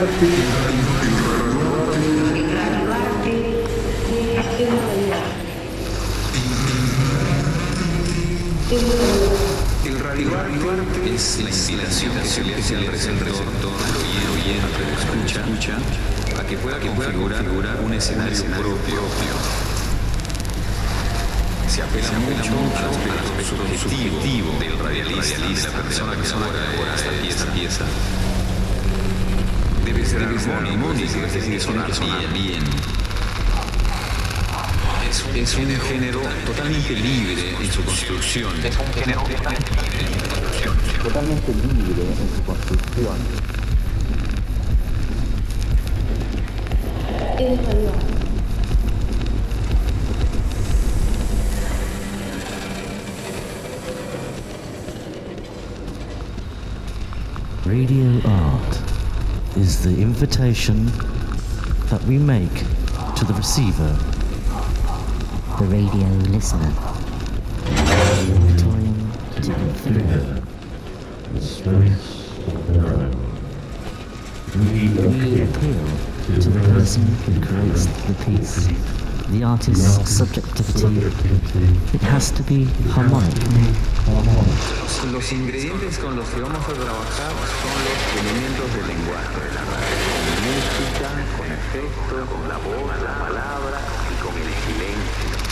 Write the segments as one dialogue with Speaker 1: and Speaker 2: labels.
Speaker 1: El construcción. Es un género totalmente libre en eh, su construcción.
Speaker 2: Totalmente libre en su construcción.
Speaker 3: Es radio.
Speaker 4: Radio art is the invitation that we make to the receiver,
Speaker 5: the radio listener.
Speaker 4: Configure
Speaker 6: the space of their own. We
Speaker 4: appeal to the person who creates the piece, the artist's subjectivity. It has to be harmonic.
Speaker 1: Los ingredientes con los que vamos a trabajar son los elementos del lenguaje música, con efectos, con la voz, la palabra y con el silencio.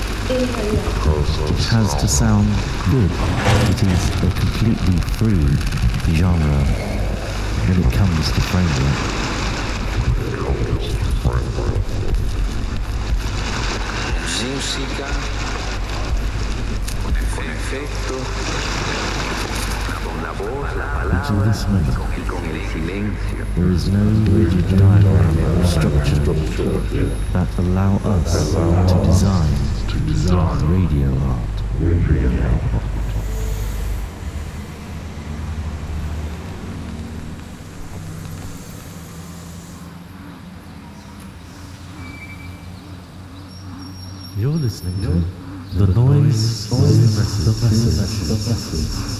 Speaker 3: Es radio.
Speaker 4: It has to sound good. It is a completely free genre when it comes to framework.
Speaker 1: Música, con efectos, con la voz, la palabra
Speaker 4: this moment,
Speaker 1: y con el silencio.
Speaker 4: there is no rigid diagram or structure that allow us to design to design Radio. Radio. You're listening to The Noise, the noise, the noise,
Speaker 7: the noise, the noise.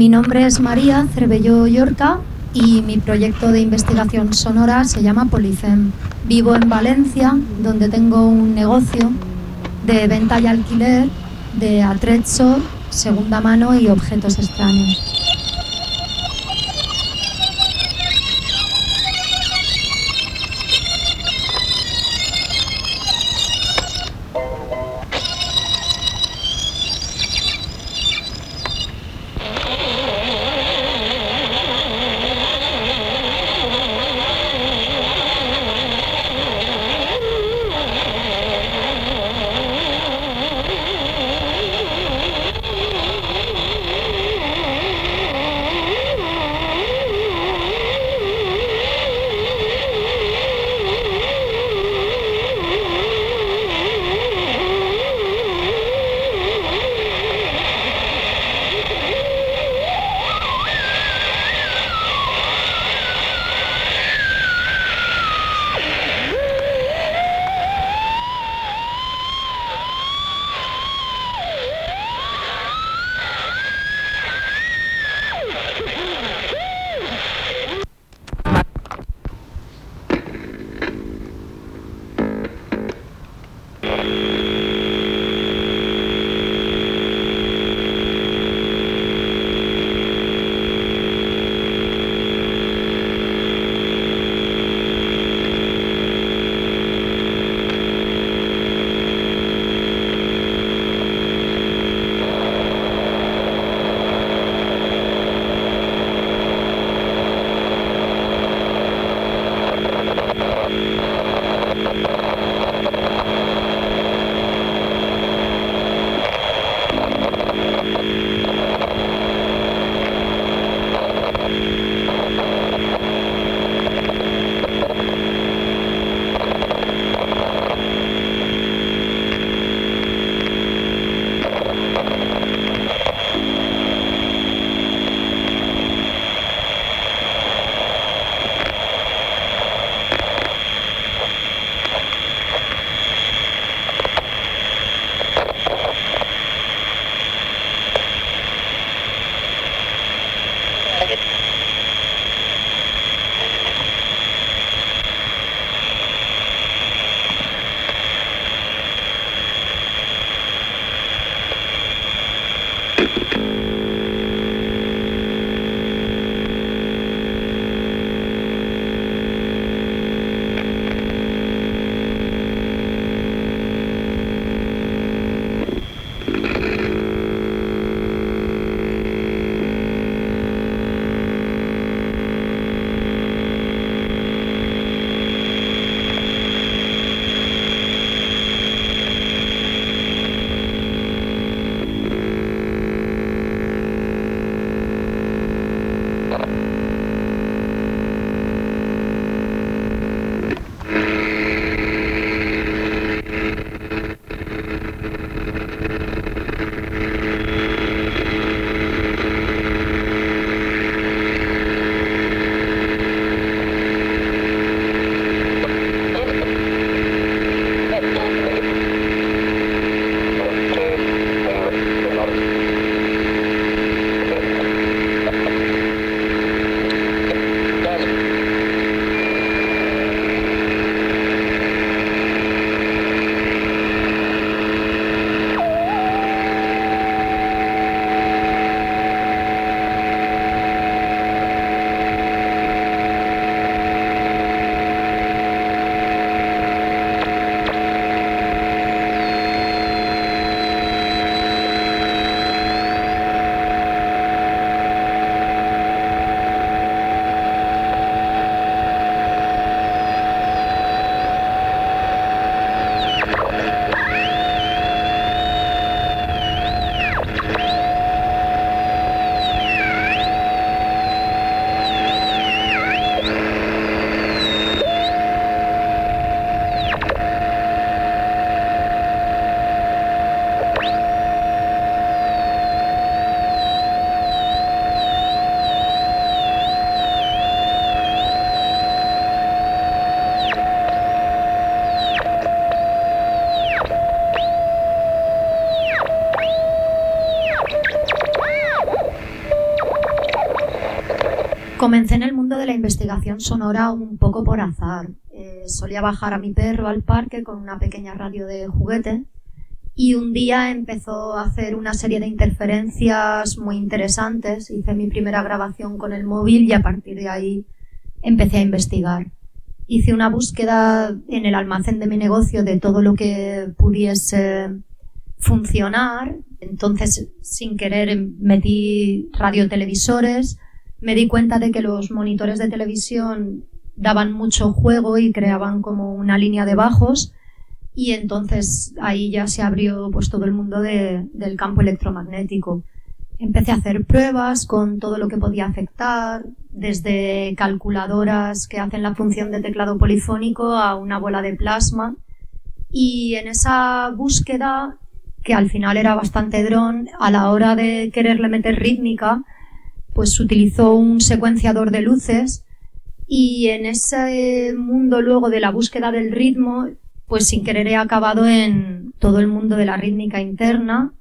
Speaker 8: Mi nombre es María Cervelló Yorca y mi proyecto de investigación sonora se llama Policem. Vivo en Valencia, donde tengo un negocio de venta y alquiler de atrecho, segunda mano y objetos extraños. Comencé en el mundo de la investigación sonora un poco por azar. Eh, solía bajar a mi perro al parque con una pequeña radio de juguete y un día empezó a hacer una serie de interferencias muy interesantes. Hice mi primera grabación con el móvil y a partir de ahí empecé a investigar. Hice una búsqueda en el almacén de mi negocio de todo lo que pudiese funcionar. Entonces, sin querer, metí radiotelevisores. Me di cuenta de que los monitores de televisión daban mucho juego y creaban como una línea de bajos y entonces ahí ya se abrió pues todo el mundo del campo electromagnético. Empecé a hacer pruebas con todo lo que podía afectar, desde calculadoras que hacen la función de teclado polifónico a una bola de plasma. Y en esa búsqueda, que al final era bastante dron, a la hora de quererle meter rítmica, pues utilizó un secuenciador de luces y en ese mundo luego de la búsqueda del ritmo pues sin querer he acabado en todo el mundo de la rítmica interna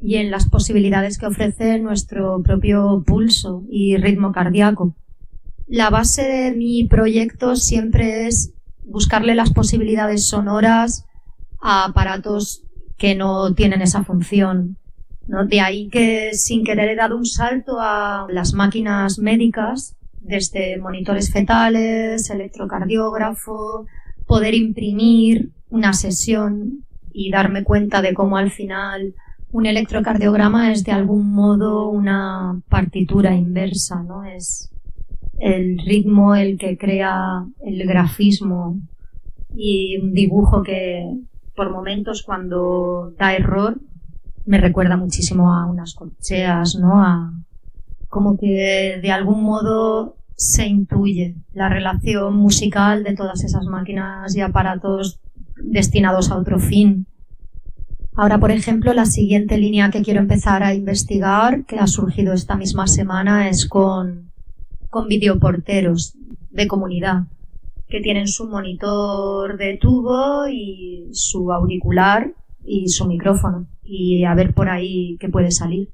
Speaker 8: y en las posibilidades que ofrece nuestro propio pulso y ritmo cardíaco. La base de mi proyecto siempre es buscarle las posibilidades sonoras a aparatos que no tienen esa función. ¿No? De ahí que sin querer he dado un salto a las máquinas médicas, desde monitores fetales, electrocardiógrafo, poder imprimir una sesión y darme cuenta de cómo al final un electrocardiograma es de algún modo una partitura inversa, ¿no? Es el ritmo el que crea el grafismo y un dibujo que por momentos cuando da error me recuerda muchísimo a unas corcheas, ¿no? A como que de algún modo se intuye la relación musical de todas esas máquinas y aparatos destinados a otro fin. Ahora, por ejemplo, la siguiente línea que quiero empezar a investigar, que ha surgido esta misma semana, es con, con videoporteros de comunidad, que tienen su monitor de tubo y su auricular y su micrófono. Y a ver por ahí qué puede salir.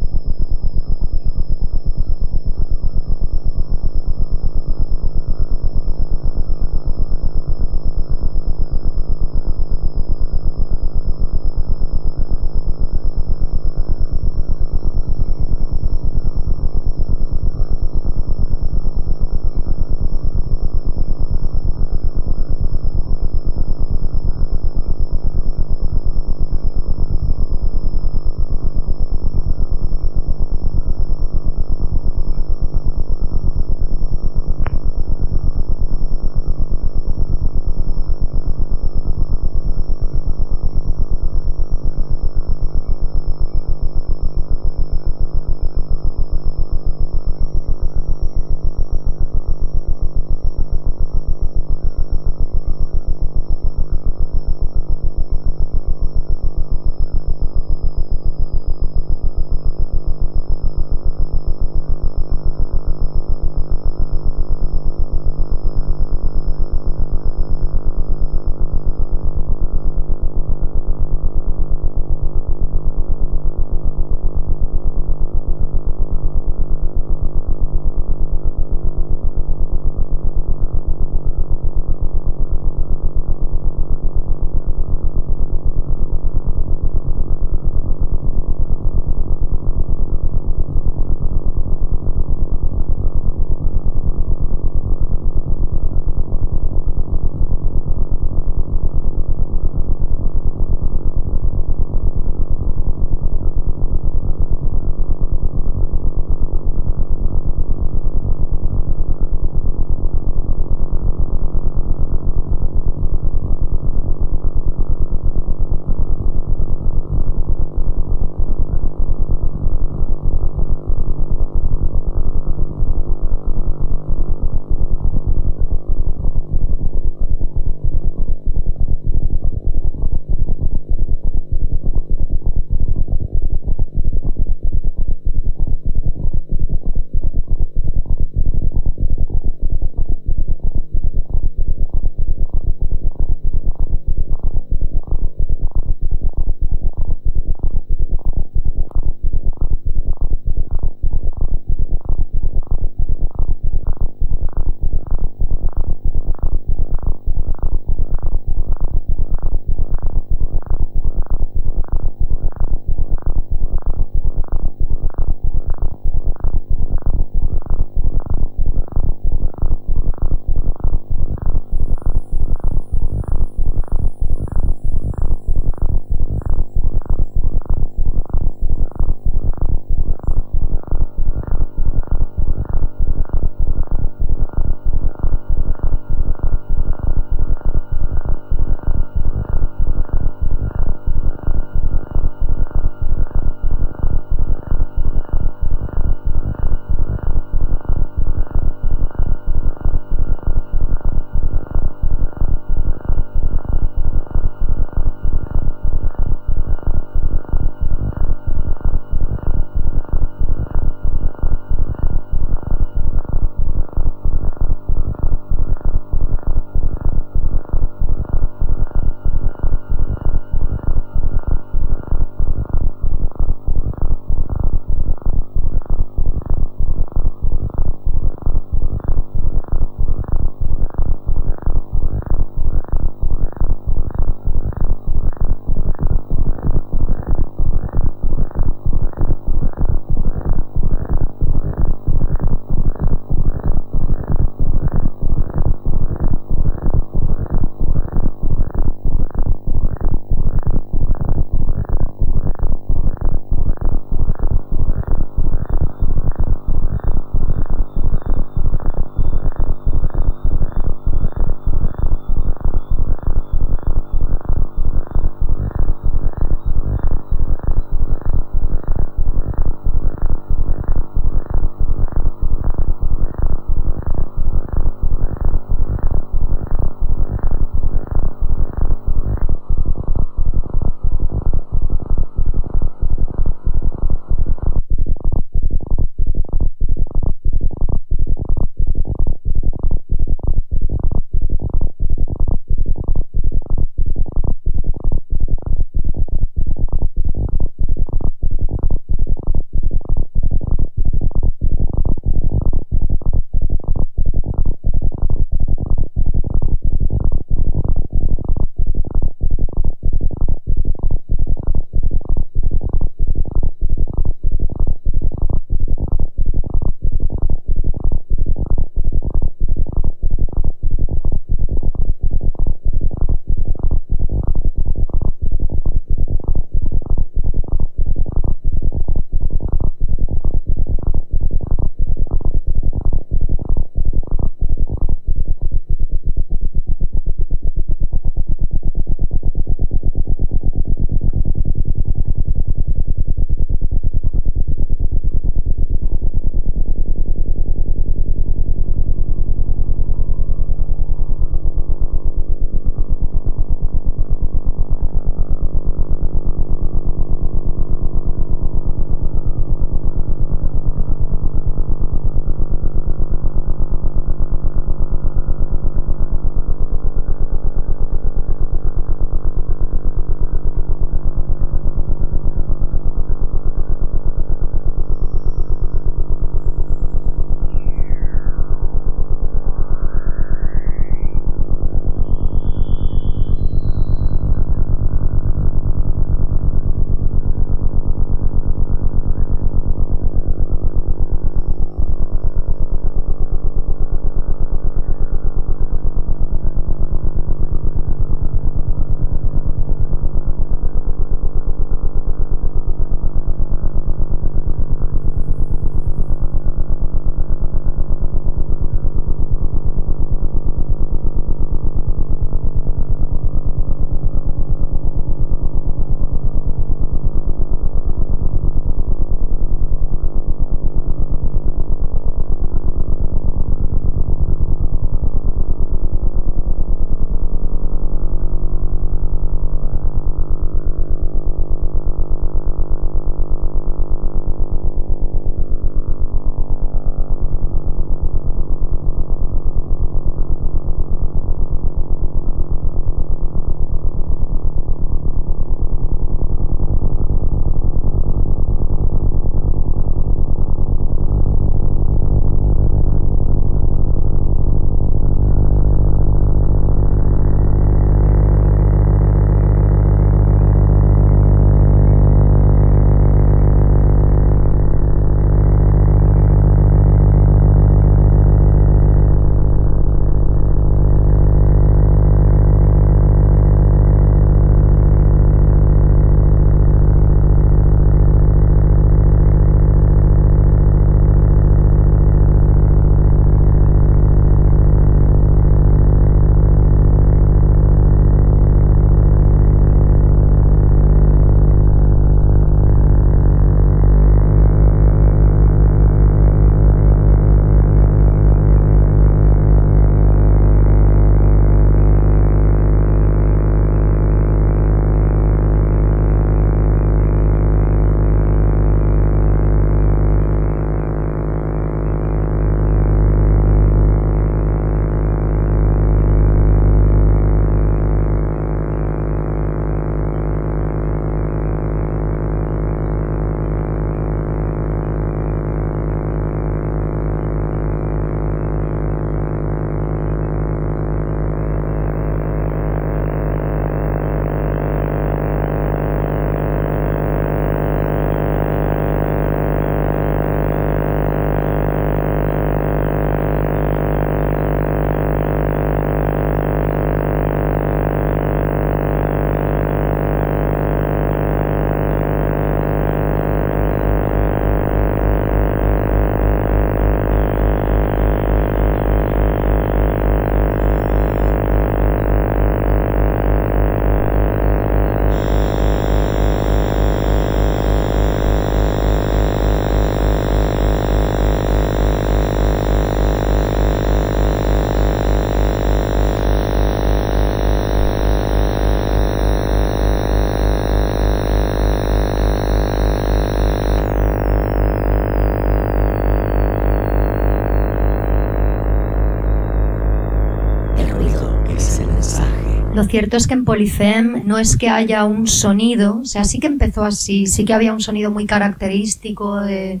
Speaker 8: Lo cierto es que en Polyfem no es que haya un sonido, o sea, sí que empezó así, sí que había un sonido muy característico de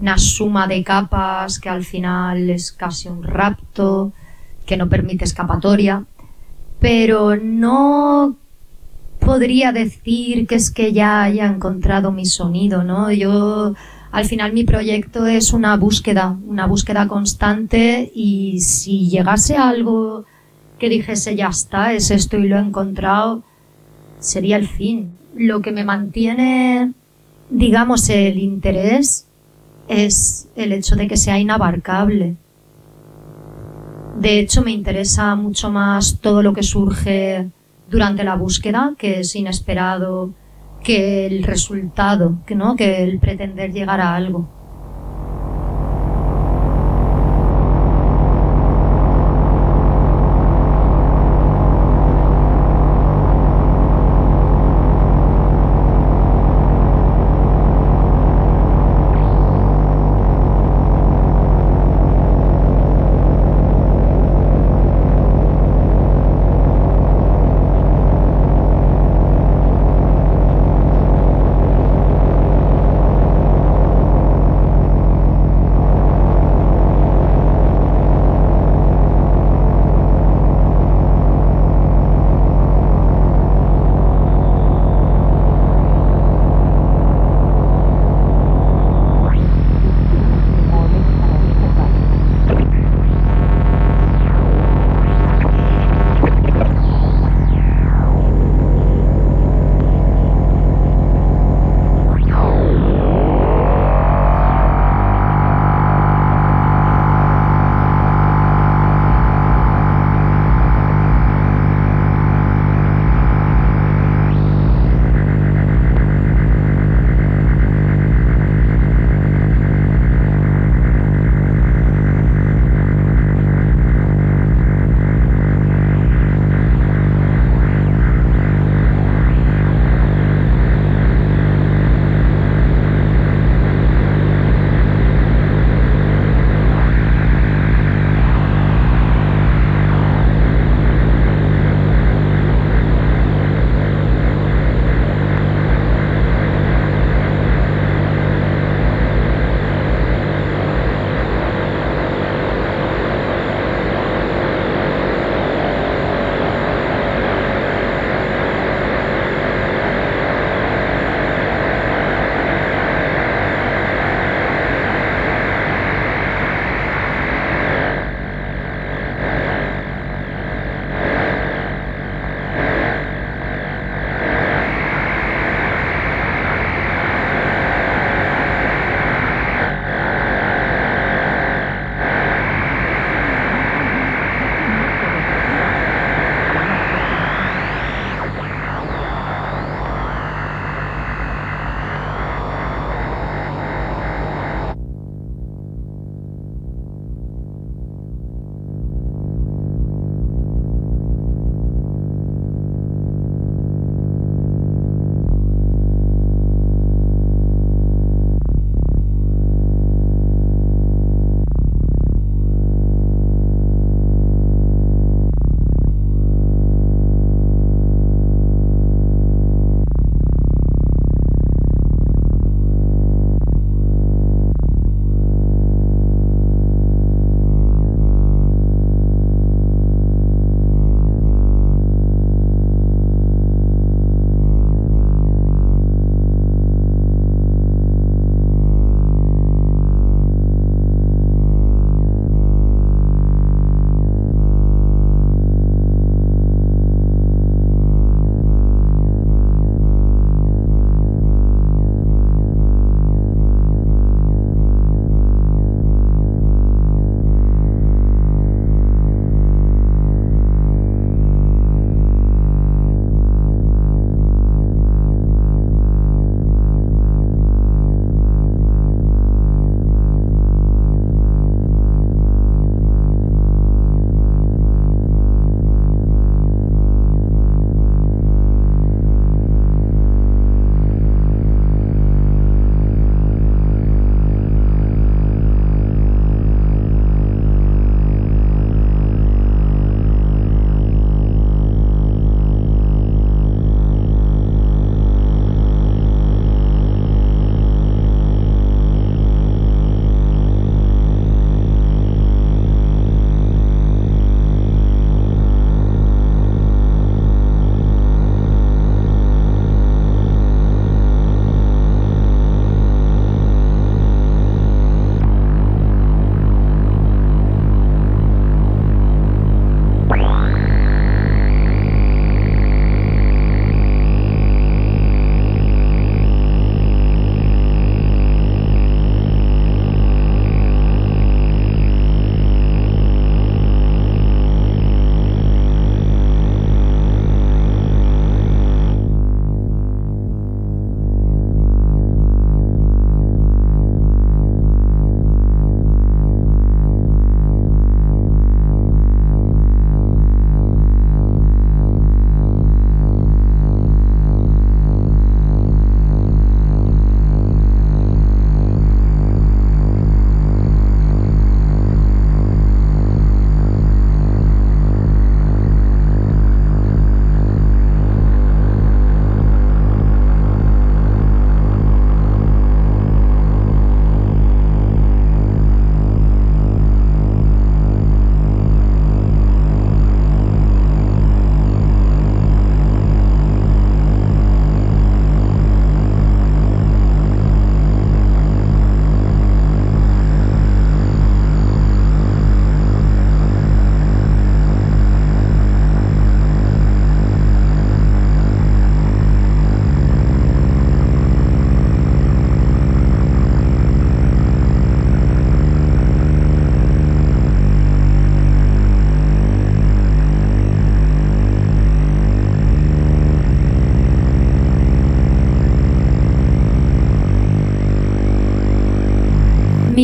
Speaker 8: una suma de capas que al final es casi un rapto, que no permite escapatoria, pero no podría decir que es que ya haya encontrado mi sonido, ¿no? Yo al final mi proyecto es una búsqueda, una búsqueda constante y si llegase a algo que dijese ya está, es esto y lo he encontrado, sería el fin. Lo que me mantiene, digamos, el interés es el hecho de que sea inabarcable. De hecho, me interesa mucho más todo lo que surge durante la búsqueda, que es inesperado, que el resultado, que no, que el pretender llegar a algo.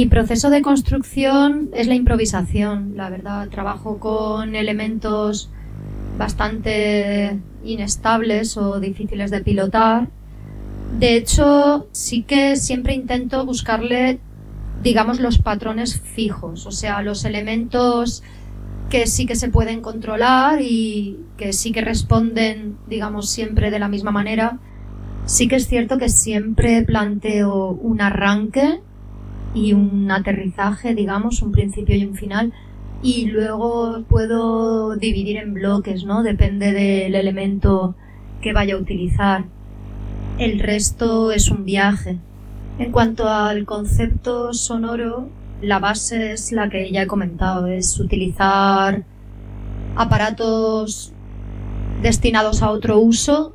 Speaker 8: Mi proceso de construcción es la improvisación, la verdad. Trabajo con elementos bastante inestables o difíciles de pilotar. De hecho, sí que siempre intento buscarle, digamos, los patrones fijos, o sea, los elementos que sí que se pueden controlar y que sí que responden, digamos, siempre de la misma manera. Sí que es cierto que siempre planteo un arranque y un aterrizaje, digamos, un principio y un final, y luego puedo dividir en bloques, ¿no? Depende del elemento que vaya a utilizar. El resto es un viaje. En cuanto al concepto sonoro, la base es la que ya he comentado, es utilizar aparatos destinados a otro uso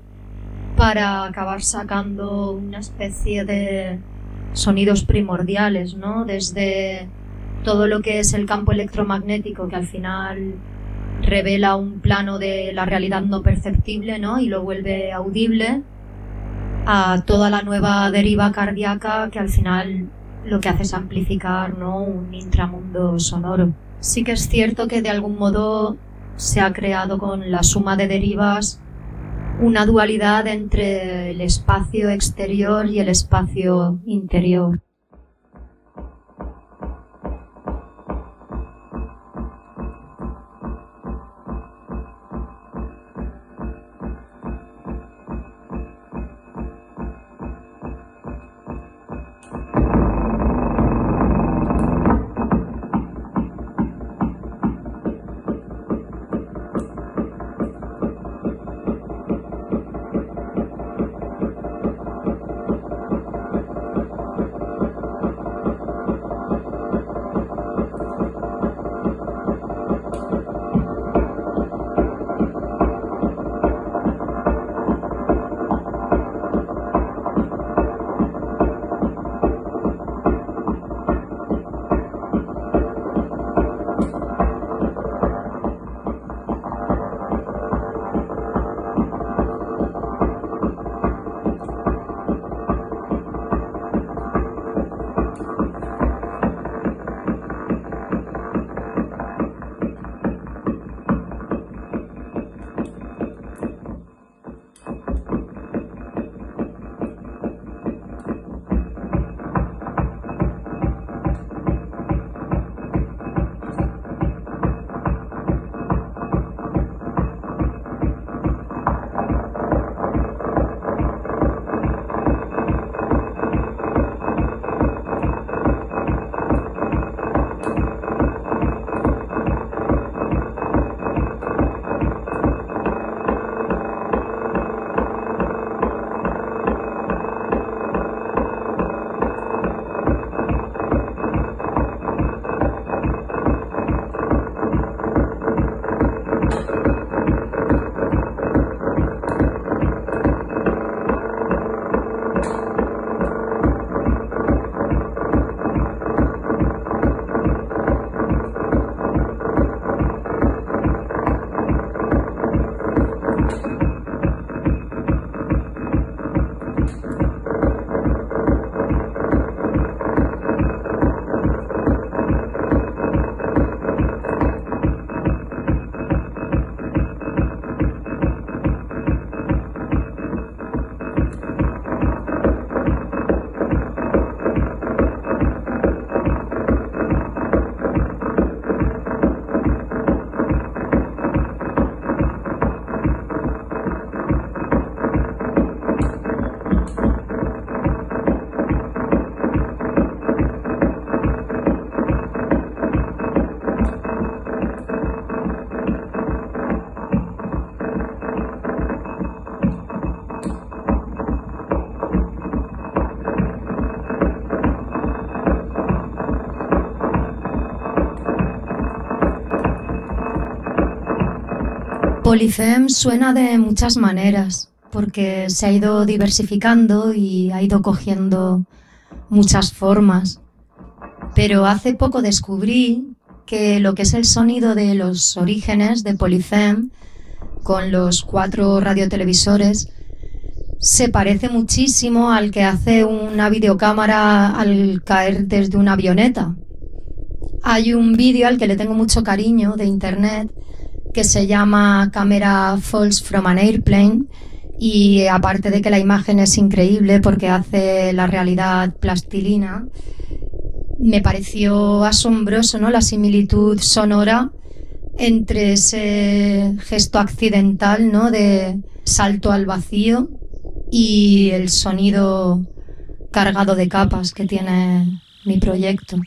Speaker 8: para acabar sacando una especie de sonidos primordiales, ¿no? Desde todo lo que es el campo electromagnético, que al final revela un plano de la realidad no perceptible, ¿no? Y lo vuelve audible, a toda la nueva deriva cardíaca que al final lo que hace es amplificar, ¿no? Un intramundo sonoro. Sí que es cierto que de algún modo se ha creado con la suma de derivas una dualidad entre el espacio exterior y el espacio interior. Polyfem suena de muchas maneras, porque se ha ido diversificando y ha ido cogiendo muchas formas. Pero hace poco descubrí que lo que es el sonido de los orígenes de Polyfem, con los cuatro radiotelevisores, se parece muchísimo al que hace una videocámara al caer desde una avioneta. Hay un vídeo al que le tengo mucho cariño de internet que se llama Camera Falls from an Airplane y aparte de que la imagen es increíble porque hace la realidad plastilina, me pareció asombroso ¿no? la similitud sonora entre ese gesto accidental ¿no? de salto al vacío y el sonido cargado de capas que tiene mi proyecto.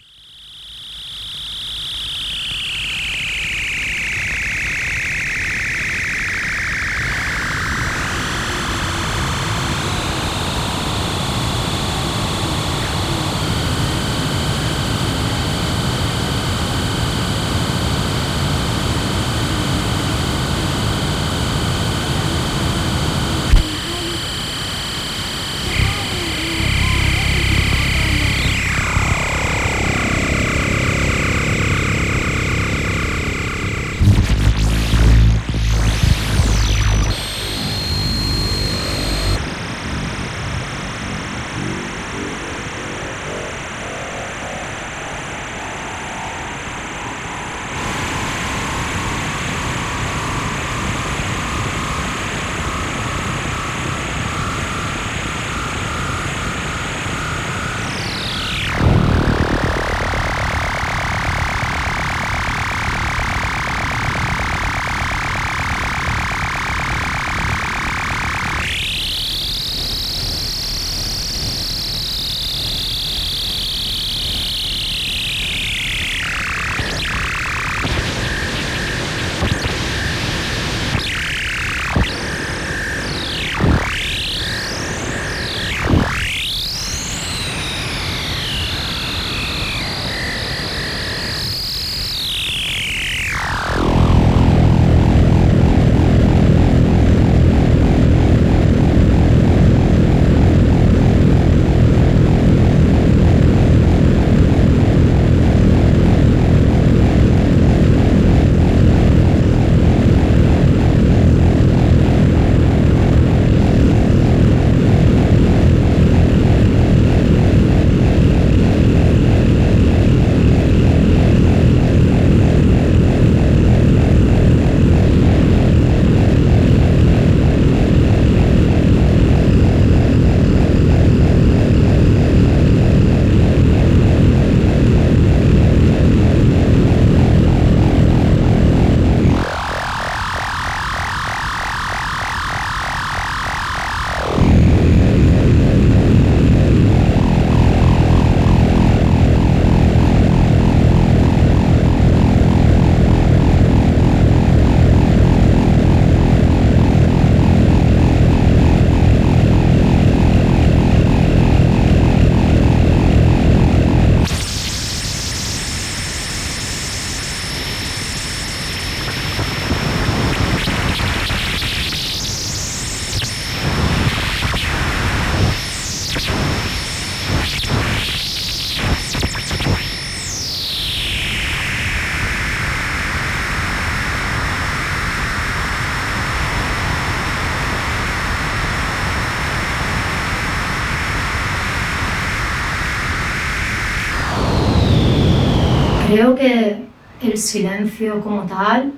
Speaker 8: Silencio como tal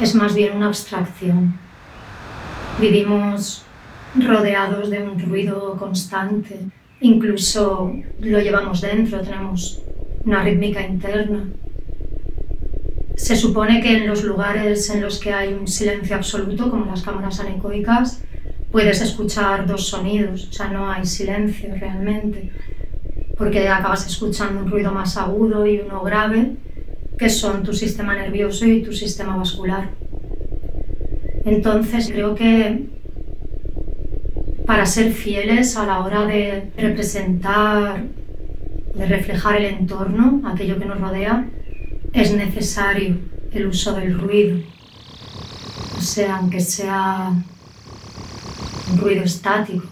Speaker 8: es más bien una abstracción. Vivimos rodeados de un ruido constante, incluso lo llevamos dentro, tenemos una rítmica interna. Se supone que en los lugares en los que hay un silencio absoluto, como las cámaras anecoicas, puedes escuchar dos sonidos, o sea, no hay silencio realmente porque acabas escuchando un ruido más agudo y uno grave, que son tu sistema nervioso y tu sistema vascular. Entonces creo que para ser fieles a la hora de representar, de reflejar el entorno, aquello que nos rodea, es necesario el uso del ruido. O sea, aunque sea un ruido estático.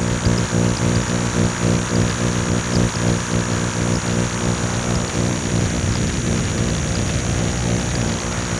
Speaker 8: Thank you.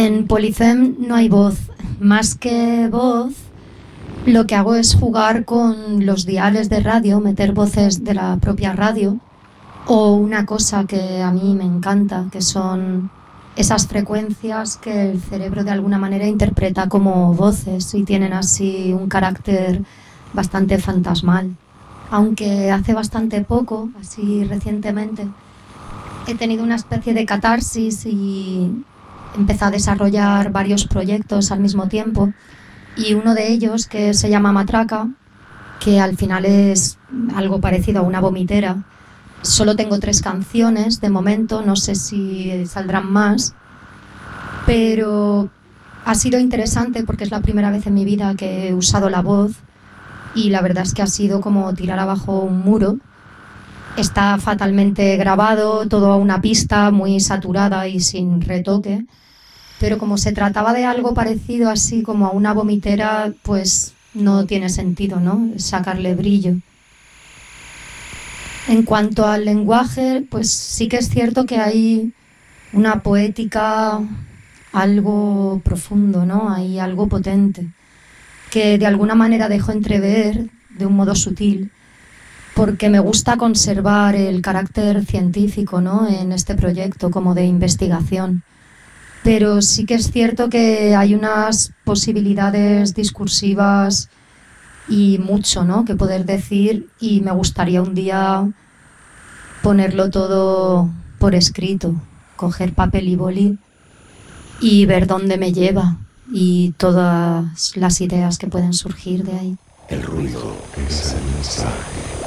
Speaker 8: En Polyfem no hay voz. Más que voz, lo que hago es jugar con los diales de radio, meter voces de la propia radio. O una cosa que a mí me encanta, que son esas frecuencias que el cerebro de alguna manera interpreta como voces y tienen así un carácter bastante fantasmal. Aunque hace bastante poco, así recientemente, he tenido una especie de catarsis y empecé a desarrollar varios proyectos al mismo tiempo y uno de ellos que se llama Matraca, que al final es algo parecido a una vomitera. Solo tengo tres canciones de momento, no sé si saldrán más, pero ha sido interesante porque es la primera vez en mi vida que he usado la voz y la verdad es que ha sido como tirar abajo un muro. Está fatalmente grabado, todo a una pista muy saturada y sin retoque pero como se trataba de algo parecido así como a una vomitera, pues no tiene sentido, ¿no? Sacarle brillo. En cuanto al lenguaje, pues sí que es cierto que hay una poética, algo profundo, ¿no? Hay algo potente, que de alguna manera dejo entrever de un modo sutil, porque me gusta conservar el carácter científico, ¿no? En este proyecto como de investigación pero sí que es cierto que hay unas posibilidades discursivas y mucho ¿no? que poder decir y me gustaría un día ponerlo todo por escrito, coger papel y boli y ver dónde me lleva y todas las ideas que pueden surgir de ahí.
Speaker 9: El ruido es el mensaje.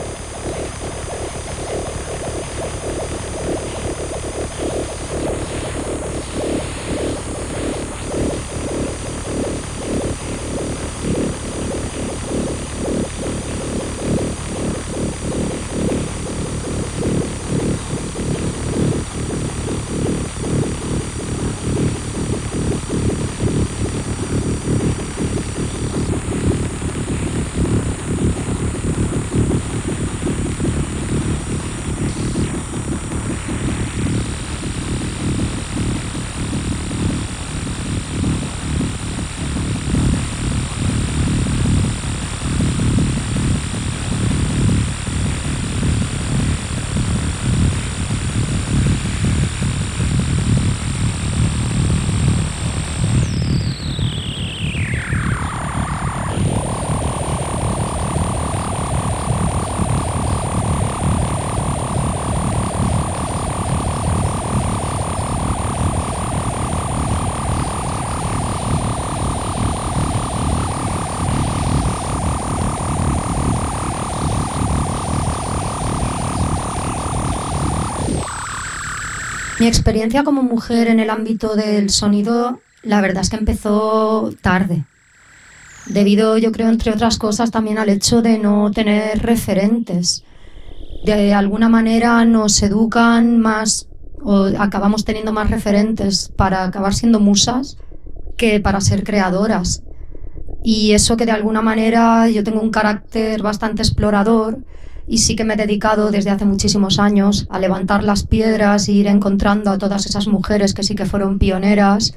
Speaker 8: Mi experiencia como mujer en el ámbito del sonido, la verdad es que empezó tarde. Debido, yo creo, entre otras cosas, también al hecho de no tener referentes. De alguna manera nos educan más o acabamos teniendo más referentes para acabar siendo musas que para ser creadoras. Y eso que de alguna manera yo tengo un carácter bastante explorador y sí que me he dedicado desde hace muchísimos años a levantar las piedras e ir encontrando a todas esas mujeres que sí que fueron pioneras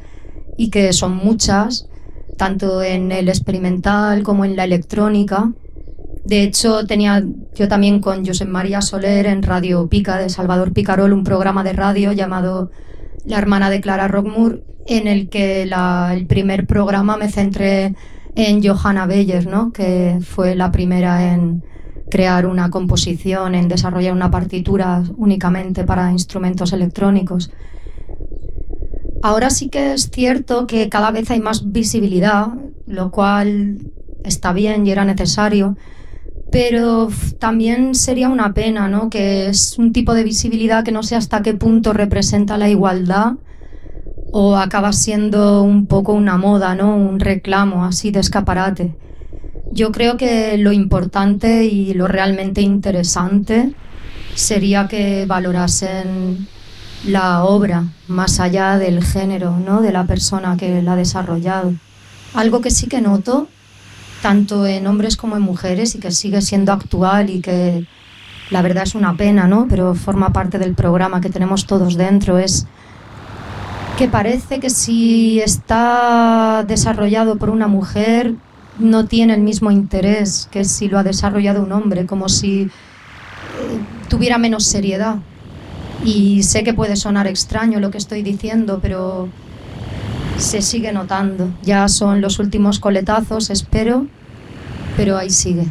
Speaker 8: y que son muchas, tanto en el experimental como en la electrónica. De hecho, tenía yo también con José María Soler en Radio Pica de Salvador Picarol un programa de radio llamado La hermana de Clara Rockmore, en el que el primer programa me centré en Johanna Beyer, ¿no? que fue la primera en, crear una composición, en desarrollar una partitura únicamente para instrumentos electrónicos. Ahora sí que es cierto que cada vez hay más visibilidad, lo cual está bien y era necesario, pero también sería una pena, ¿no? Que es un tipo de visibilidad que no sé hasta qué punto representa la igualdad o acaba siendo un poco una moda, ¿no? Un reclamo así de escaparate. Yo creo que lo importante y lo realmente interesante sería que valorasen la obra más allá del género, ¿no? de la persona que la ha desarrollado. Algo que sí que noto, tanto en hombres como en mujeres, y que sigue siendo actual y que la verdad es una pena, ¿no? pero forma parte del programa que tenemos todos dentro, es que parece que si está desarrollado por una mujer, no tiene el mismo interés que si lo ha desarrollado un hombre, como si eh, tuviera menos seriedad. Y sé que puede sonar extraño lo que estoy diciendo, pero se sigue notando. Ya son los últimos coletazos, espero, pero ahí sigue.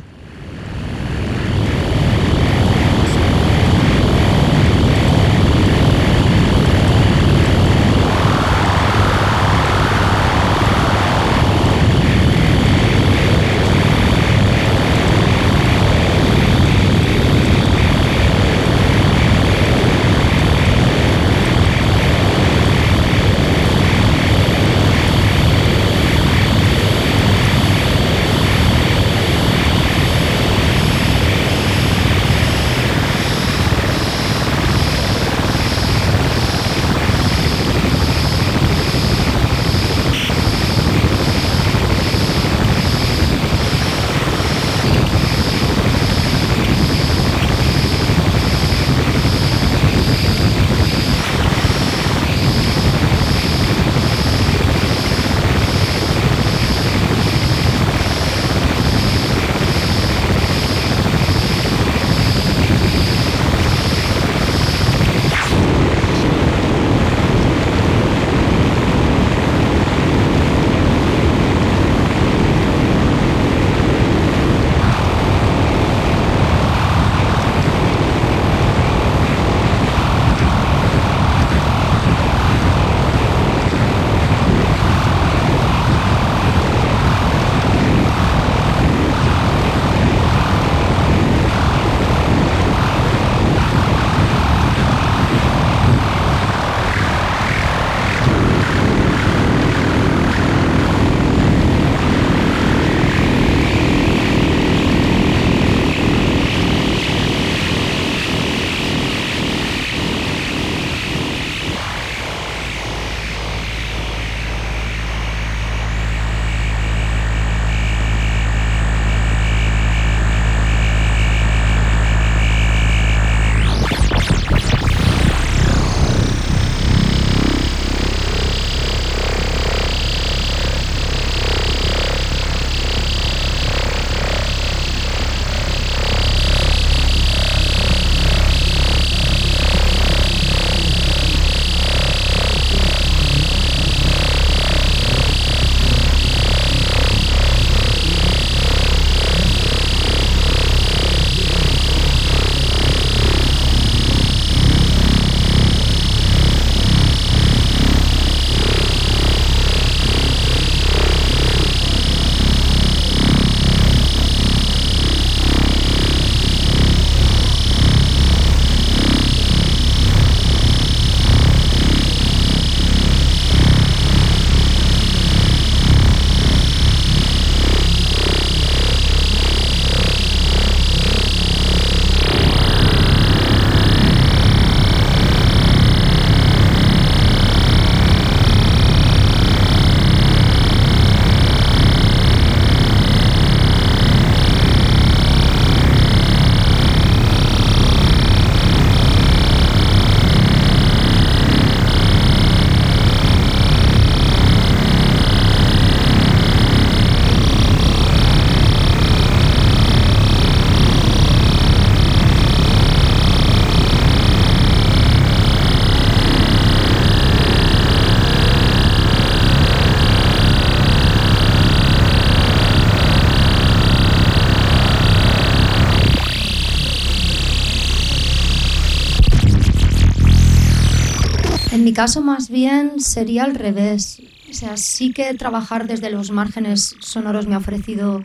Speaker 8: Caso más bien sería al revés. O sea, sí que trabajar desde los márgenes sonoros me ha ofrecido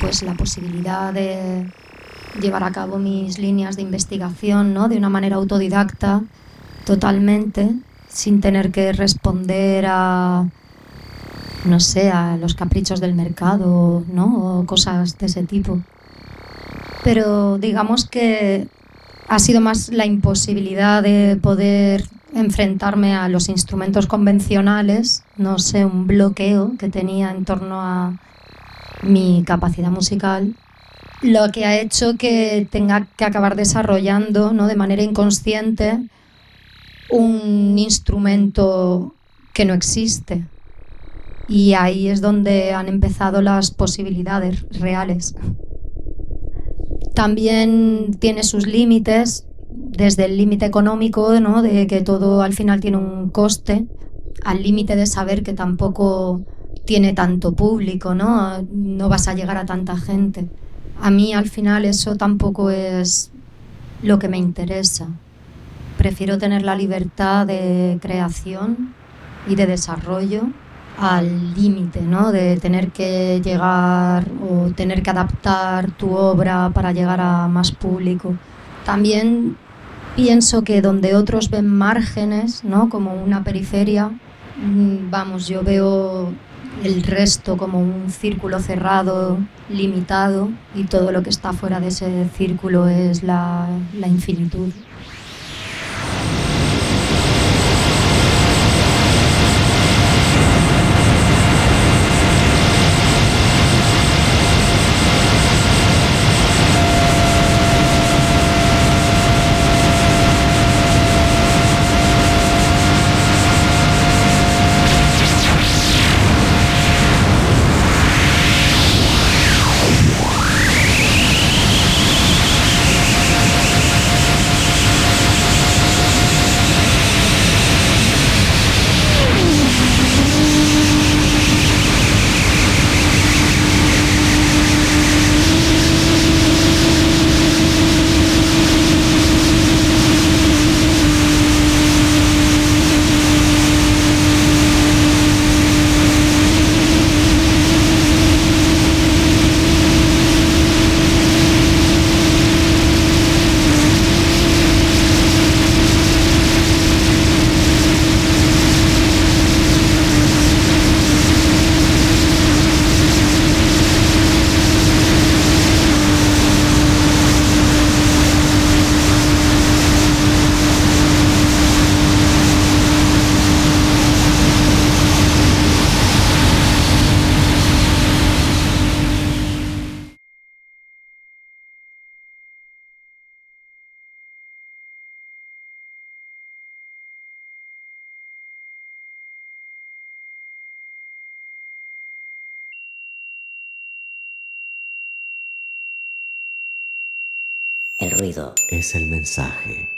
Speaker 8: pues la posibilidad de llevar a cabo mis líneas de investigación, ¿no? De una manera autodidacta, totalmente, sin tener que responder a no sé, a los caprichos del mercado, ¿no? O cosas de ese tipo. Pero digamos que ha sido más la imposibilidad de poder enfrentarme a los instrumentos convencionales, no sé, un bloqueo que tenía en torno a mi capacidad musical, lo que ha hecho que tenga que acabar desarrollando ¿no? de manera inconsciente un instrumento que no existe. Y ahí es donde han empezado las posibilidades reales. También tiene sus límites, desde el límite económico, ¿no? de que todo al final tiene un coste, al límite de saber que tampoco tiene tanto público, ¿no? no vas a llegar a tanta gente. A mí al final eso tampoco es lo que me interesa. Prefiero tener la libertad de creación y de desarrollo al límite, ¿no? De tener que llegar o tener que adaptar tu obra para llegar a más público. También pienso que donde otros ven márgenes, ¿no? Como una periferia, mm, vamos, yo veo el resto como un círculo cerrado, limitado, y todo lo que está fuera de ese círculo es la, la infinitud.
Speaker 10: Es el mensaje.